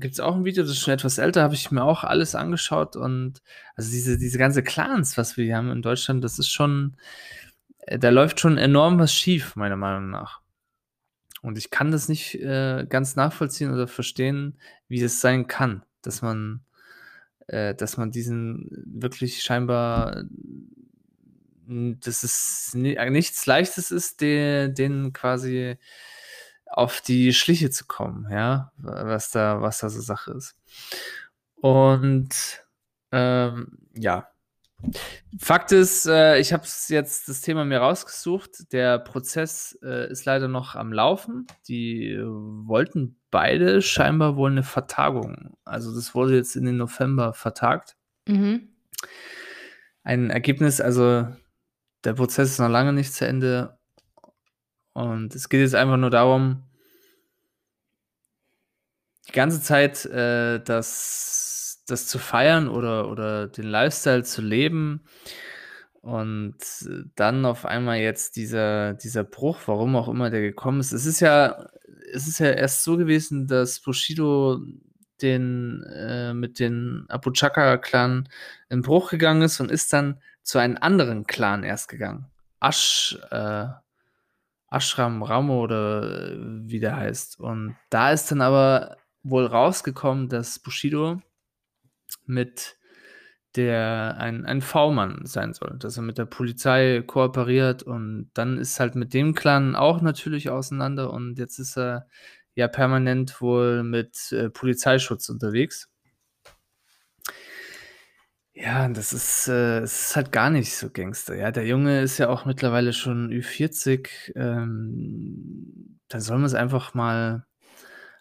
gibt es auch ein Video, das ist schon etwas älter, habe ich mir auch alles angeschaut und also diese, diese ganze Clans, was wir hier haben in Deutschland, das ist schon, äh, da läuft schon enorm was schief, meiner Meinung nach. Und ich kann das nicht äh, ganz nachvollziehen oder verstehen, wie das sein kann, dass man, äh, dass man diesen wirklich scheinbar, dass es äh, nichts Leichtes ist, den, den quasi auf die Schliche zu kommen, ja, was da, was da so Sache ist. Und ähm, ja, Fakt ist, äh, ich habe jetzt das Thema mir rausgesucht. Der Prozess äh, ist leider noch am Laufen. Die äh, wollten beide scheinbar wohl eine Vertagung. Also das wurde jetzt in den November vertagt. Mhm. Ein Ergebnis, also der Prozess ist noch lange nicht zu Ende. Und es geht jetzt einfach nur darum, die ganze Zeit äh, das, zu feiern oder, oder den Lifestyle zu leben. Und dann auf einmal jetzt dieser, dieser Bruch, warum auch immer der gekommen ist. Es ist ja, es ist ja erst so gewesen, dass Bushido den, äh, mit den Abu Chaka-Clan in Bruch gegangen ist und ist dann zu einem anderen Clan erst gegangen. Ash, äh, Ashram Ramo oder äh, wie der heißt. Und da ist dann aber wohl rausgekommen, dass Bushido mit der ein, ein V-Mann sein soll, dass er mit der Polizei kooperiert und dann ist halt mit dem Clan auch natürlich auseinander und jetzt ist er ja permanent wohl mit äh, Polizeischutz unterwegs. Ja, das ist, äh, es ist halt gar nicht so Gangster. Ja, der Junge ist ja auch mittlerweile schon Ü40. Ähm, da soll man es einfach mal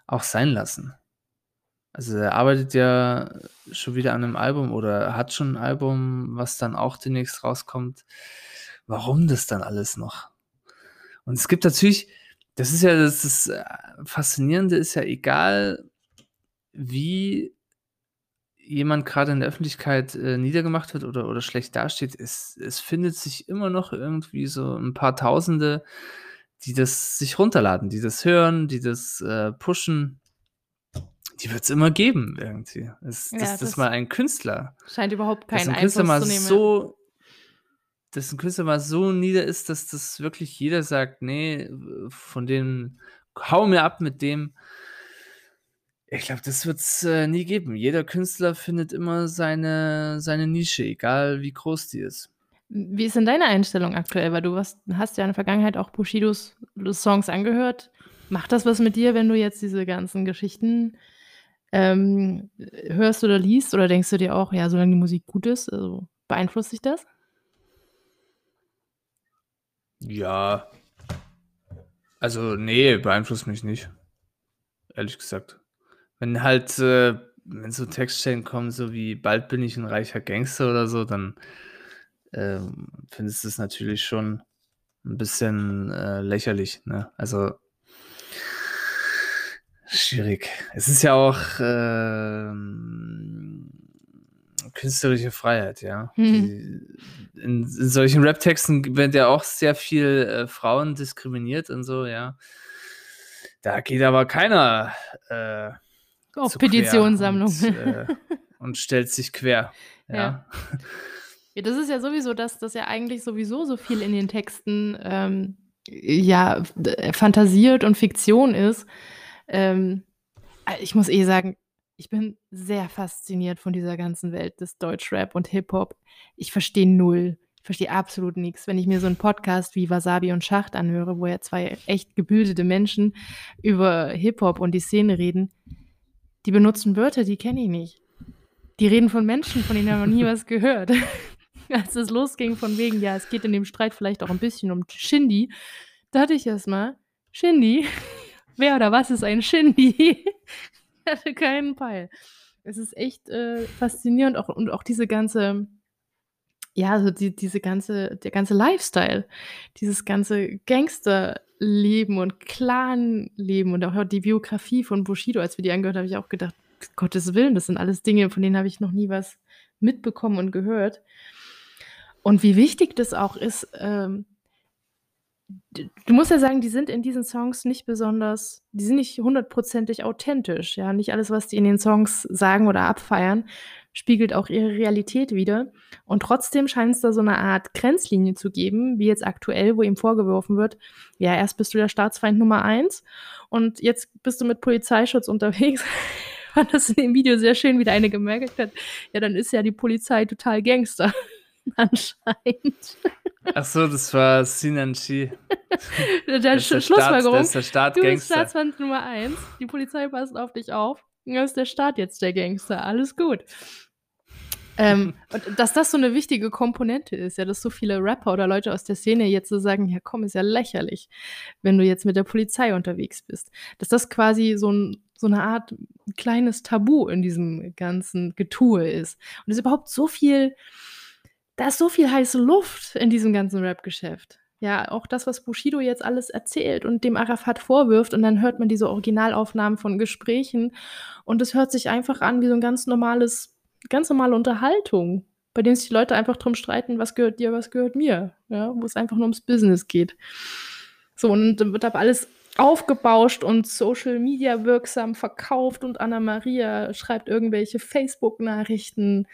auch sein lassen. Also er arbeitet ja schon wieder an einem Album oder hat schon ein Album, was dann auch demnächst rauskommt. Warum das dann alles noch? Und es gibt natürlich, das ist ja das, das äh, Faszinierende, ist ja egal, wie jemand gerade in der Öffentlichkeit äh, niedergemacht wird oder, oder schlecht dasteht, es, es findet sich immer noch irgendwie so ein paar Tausende, die das sich runterladen, die das hören, die das äh, pushen. Die wird es immer geben, irgendwie. Es, Ja, dass, dass das mal ein Künstler, Scheint überhaupt keinen Künstler Einfluss mal zu nehmen. so, dass ein Künstler mal so nieder ist, dass das wirklich jeder sagt, nee, von dem hau mir ab mit dem. Ich glaube, das wird es äh, nie geben. Jeder Künstler findet immer seine, seine Nische, egal wie groß die ist. Wie ist denn deine Einstellung aktuell? Weil du hast, hast ja in der Vergangenheit auch Bushidos Songs angehört. Macht das was mit dir, wenn du jetzt diese ganzen Geschichten ähm, hörst oder liest? Oder denkst du dir auch, ja, solange die Musik gut ist, also beeinflusst sich das? Ja. Also, nee, beeinflusst mich nicht. Ehrlich gesagt. Wenn halt, äh, wenn so Textstellen kommen, so wie bald bin ich ein reicher Gangster oder so, dann ähm, findest du es natürlich schon ein bisschen äh, lächerlich. Ne? Also schwierig. Es ist ja auch ähm, künstlerische Freiheit, ja. Die, in, in solchen Rap-Texten werden ja auch sehr viel äh, Frauen diskriminiert und so, ja. Da geht aber keiner äh, Auf Petitionssammlung. Und, äh, und stellt sich quer. Ja. Ja. Ja, das ist ja sowieso das, dass ja eigentlich sowieso so viel in den Texten ähm, ja d- fantasiert und Fiktion ist. Ähm, äh, ich muss eh sagen, ich bin sehr fasziniert von dieser ganzen Welt des Deutschrap und Hip-Hop. Ich verstehe null. Ich verstehe absolut nichts. Wenn ich mir so einen Podcast wie Wasabi und Schacht anhöre, wo ja zwei echt gebildete Menschen über Hip-Hop und die Szene reden, die benutzen Wörter, die kenne ich nicht. Die reden von Menschen, von denen haben wir nie was gehört. Als es losging von wegen, ja, es geht in dem Streit vielleicht auch ein bisschen um Shindy, dachte ich erstmal, Shindy? Wer oder was ist ein Shindy? ich hatte keinen Peil. Es ist echt äh, faszinierend auch, und auch diese ganze, ja, also die, diese ganze, der ganze Lifestyle, dieses ganze Gangsterleben und Clanleben und auch die Biografie von Bushido, als wir die angehört haben, habe ich auch gedacht, Gottes Willen, das sind alles Dinge, von denen habe ich noch nie was mitbekommen und gehört. Und wie wichtig das auch ist, ähm, du musst ja sagen, die sind in diesen Songs nicht besonders, die sind nicht hundertprozentig authentisch. Ja, nicht alles, was die in den Songs sagen oder abfeiern, spiegelt auch ihre Realität wider. Und trotzdem scheint es da so eine Art Grenzlinie zu geben, wie jetzt aktuell, wo ihm vorgeworfen wird, ja, erst bist du der Staatsfeind Nummer eins und jetzt bist du mit Polizeischutz unterwegs. Fand das in dem Video sehr schön, wie da eine gemerkt hat, ja, dann ist ja die Polizei total Gangster. Anscheinend. Ach so, das war Sinan Chi. Der Das der Staat, Schlussfolgerung. das ist der Du bist. Staatsfeind Nummer eins. Die Polizei passt auf dich auf. Da ist der Staat jetzt der Gangster. Alles gut. ähm, und dass das so eine wichtige Komponente ist, ja, dass so viele Rapper oder Leute aus der Szene jetzt so sagen, ja komm, ist ja lächerlich, wenn du jetzt mit der Polizei unterwegs bist. Dass das quasi so, ein, so eine Art kleines Tabu in diesem ganzen Getue ist. Und es ist überhaupt so viel, da ist so viel heiße Luft in diesem ganzen Rap-Geschäft. Ja, auch das, was Bushido jetzt alles erzählt und dem Arafat vorwirft, und dann hört man diese Originalaufnahmen von Gesprächen und es hört sich einfach an wie so ein ganz normales, ganz normale Unterhaltung, bei dem sich die Leute einfach drum streiten, was gehört dir, was gehört mir, ja, wo es einfach nur ums Business geht. So, und dann wird aber alles aufgebauscht und Social Media wirksam verkauft und Anna Maria schreibt irgendwelche Facebook-Nachrichten.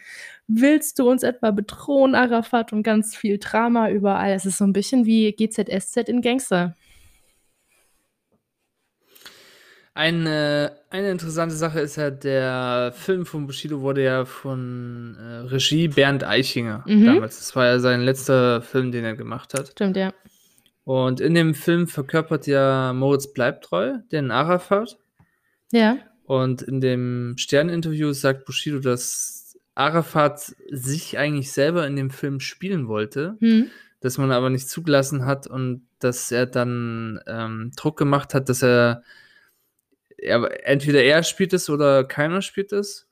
Willst du uns etwa bedrohen, Arafat? Und ganz viel Drama überall. Es ist so ein bisschen wie GZSZ in Gangster. Eine, eine interessante Sache ist ja, der Film von Bushido wurde ja von äh, Regie Bernd Eichinger Mhm. damals. Das war ja sein letzter Film, den er gemacht hat. Stimmt, ja. Und in dem Film verkörpert ja Moritz Bleibtreu den Arafat. Ja. Und in dem Stern-Interview sagt Bushido, dass Arafat sich eigentlich selber in dem Film spielen wollte, Hm. dass man aber nicht zugelassen hat und dass er dann ähm, Druck gemacht hat, dass er, er entweder er spielt es oder keiner spielt es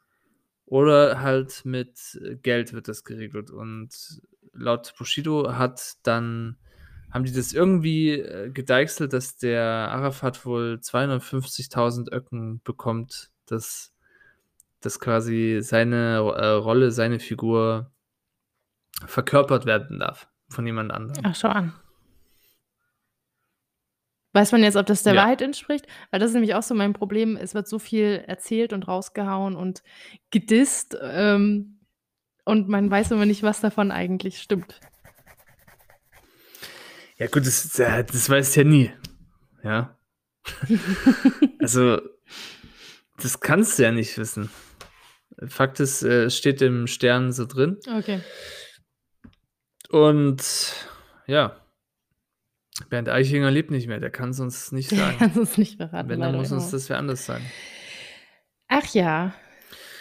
oder halt mit Geld wird das geregelt und laut Bushido hat dann haben die das irgendwie äh, gedeichselt, dass der Arafat wohl 250.000 Öcken bekommt, dass, dass quasi seine äh, Rolle, seine Figur verkörpert werden darf von jemand anderem. Ach, schau an. Weiß man jetzt, ob das der Ja. Wahrheit entspricht? Weil das ist nämlich auch so mein Problem. Es wird so viel erzählt und rausgehauen und gedisst. Ähm, und man weiß immer nicht, was davon eigentlich stimmt. Ja, gut, das, das weißt ja nie. Ja. also, das kannst du ja nicht wissen. Fakt ist, äh, es steht im Stern so drin. Okay. Und ja, Bernd Eichinger lebt nicht mehr, der kann es uns nicht Der sagen. kann es uns nicht verraten. Wenn, dann muss uns das wer anders sagen. Ach ja.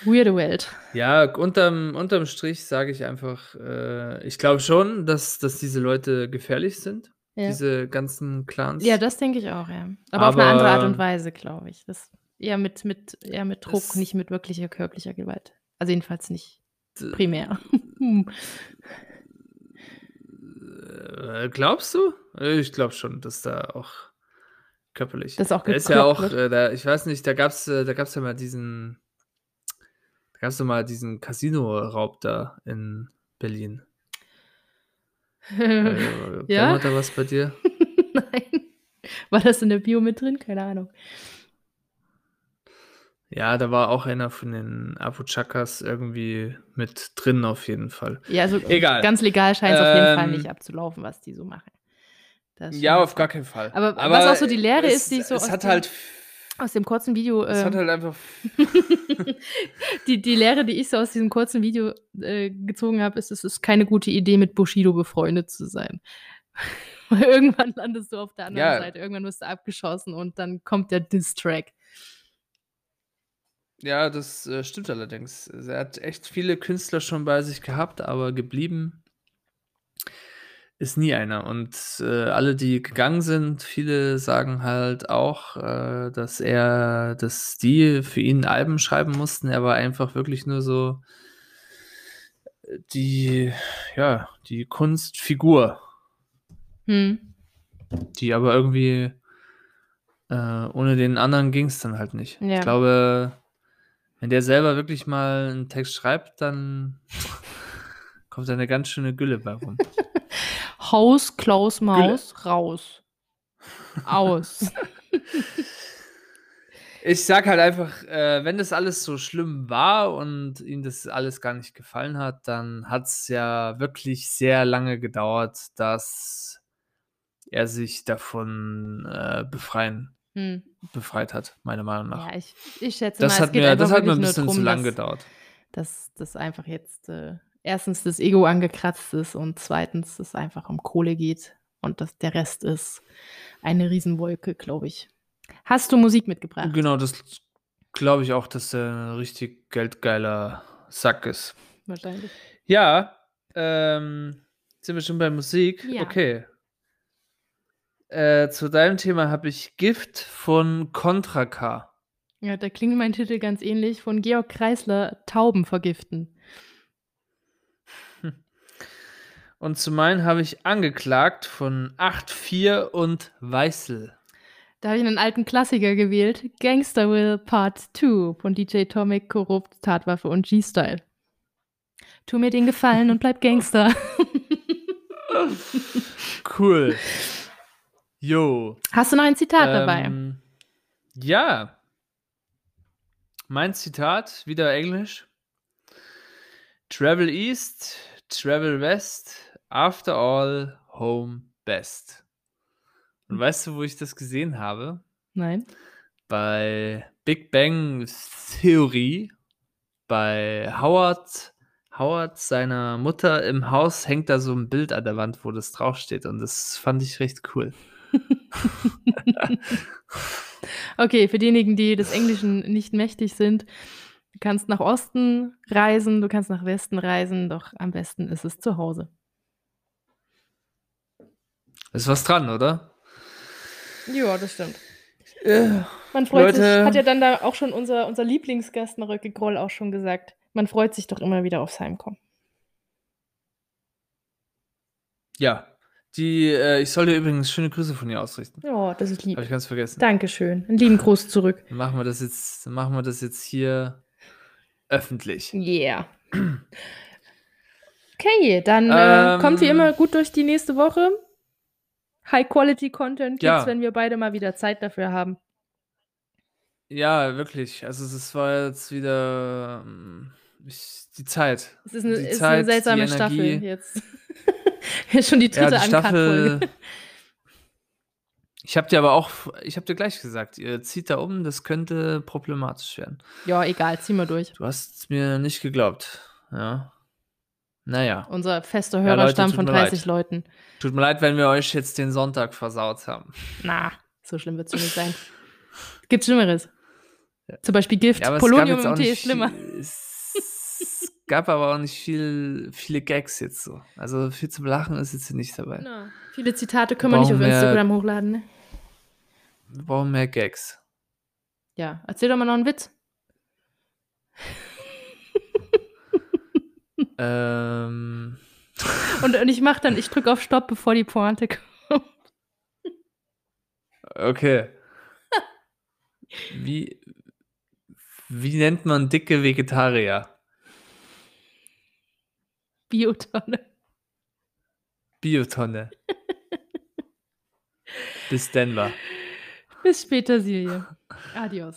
Weirde Welt. Ja, unterm, unterm Strich sage ich einfach, äh, ich glaube schon, dass, dass diese Leute gefährlich sind. Ja. diese ganzen Clans. Ja, das denke ich auch, ja. Aber, auf eine andere Art Aber- und Weise, glaube ich. Das eher mit, mit, eher mit Druck, Das- nicht mit wirklicher körperlicher Gewalt. Also jedenfalls nicht primär. Äh, glaubst du? Ich glaube schon, dass da auch körperlich. Dass auch Da ist ja auch, äh, da, ich weiß nicht, da gab's, äh, da gab's ja mal diesen, da gab's ja mal diesen Casino-Raub da in Berlin. Äh, Ja? Da was bei dir? Nein. War das in der Bio mit drin? Keine Ahnung. Ja, da war auch einer von den Abu-Chakas irgendwie mit drin auf jeden Fall. Ja, also Egal. ganz legal scheint es auf jeden Fall Ähm, nicht abzulaufen, was die so machen. Ja, auf gar keinen Fall. Aber was auch so die Lehre es, ist, die ich so es hat halt, aus dem kurzen Video. es ähm, hat halt einfach, die, die Lehre, die ich so aus diesem kurzen Video äh, gezogen habe, ist, es ist keine gute Idee, mit Bushido befreundet zu sein. Weil irgendwann landest du auf der anderen Ja. Seite, irgendwann wirst du abgeschossen und dann kommt der Diss-Track. ja, das äh, stimmt allerdings. Er hat echt viele Künstler schon bei sich gehabt, aber geblieben ist nie einer. Und äh, alle, die gegangen sind, viele sagen halt auch, äh, dass er, dass die für ihn Alben schreiben mussten. Er war einfach wirklich nur so äh, die, ja, die Kunstfigur. Hm. Die aber irgendwie äh, ohne den anderen ging es dann halt nicht. Ja. Ich glaube, wenn der selber wirklich mal einen Text schreibt, dann kommt da eine ganz schöne Gülle bei rum. Haus, Klaus, Maus, raus. Aus. Ich sag halt einfach, äh, wenn das alles so schlimm war und ihm das alles gar nicht gefallen hat, dann hat es ja wirklich sehr lange gedauert, dass er sich davon äh, befreien, Hm. befreit hat, meiner Meinung nach. Ja, ich, ich schätze das mal, hat mir, das hat mir ein bisschen drum, zu lang dass, gedauert. dass das einfach jetzt äh, erstens das Ego angekratzt ist und zweitens es einfach um Kohle geht und dass der Rest ist eine Riesenwolke, glaube ich. Hast du Musik mitgebracht? Genau, das glaube ich auch, dass er ein richtig geldgeiler Sack ist. Wahrscheinlich. Ja, ähm, sind wir schon bei Musik? Ja. Okay. Äh, zu deinem Thema habe ich Gift von Contra K. Ja, da klingt mein Titel ganz ähnlich von Georg Kreisler, Tauben vergiften. Und zu meinen habe ich angeklagt von 8.4 und Weißel. Da habe ich einen alten Klassiker gewählt, Gangster Will Part 2 von DJ Tomic, Korrupt, Tatwaffe und G-Style. Tu mir den Gefallen und bleib Gangster. Cool. Jo. Hast du noch ein Zitat dabei? Ähm, ja. Mein Zitat, wieder Englisch. Travel East, Travel West, after all, home best. Und weißt du, wo ich das gesehen habe? Nein. Bei Big Bang Theory, bei Howard, Howard seiner Mutter im Haus hängt da so ein Bild an der Wand, wo das draufsteht. Und das fand ich recht cool. Okay, für diejenigen, die des Englischen nicht mächtig sind, du kannst nach Osten reisen, du kannst nach Westen reisen, doch am besten ist es zu Hause. Ist was dran, oder? Ja, das stimmt. Äh, Man freut sich, Leute. hat ja dann da auch schon unser, unser Lieblingsgast Maröcke Groll auch schon gesagt. Man freut sich doch immer wieder aufs Heimkommen. Ja. Die, äh, ich soll dir übrigens schöne Grüße von ihr ausrichten. Ja, das ist lieb. Habe ich ganz vergessen. Dankeschön. Einen lieben Gruß zurück. Dann machen wir das jetzt, machen wir das jetzt hier öffentlich. Yeah. Okay, dann äh, Ähm, kommt wie immer gut durch die nächste Woche. High-Quality-Content gibt's, Ja. wenn wir beide mal wieder Zeit dafür haben. Ja, wirklich. Also es war jetzt wieder ähm, ich, die Zeit. Es ist eine, Die ist Zeit, eine die seltsame Staffel Energie. jetzt. Schon die Ja, dritte die Staffel. Ich habe dir aber auch, ich habe dir gleich gesagt, ihr zieht da um, das könnte problematisch werden. Ja, egal, ziehen wir durch. Du hast mir nicht geglaubt. Ja. Naja. Unser fester Ja, Leute, Hörerstamm von mir 30 leid. Leuten. Tut mir leid, wenn wir euch jetzt den Sonntag versaut haben. Na, so schlimm wird es nicht sein. Gibt Schlimmeres. Zum Beispiel Gift. Ja, Polonium im Tee ist schlimmer. Es gab aber auch nicht viel, viele Gags jetzt so. Also viel zum Lachen ist jetzt hier nicht dabei. Na, viele Zitate können wir nicht auf wir- Instagram hochladen, ne? Wir brauchen mehr Gags. Ja, erzähl doch mal noch einen Witz. Ähm, Und, und ich mach dann, ich drücke auf Stopp, bevor die Pointe kommt. okay. Wie, wie nennt man dicke Vegetarier? Biotonne. Biotonne. Bis Denver. Bis später, Silje. Adios.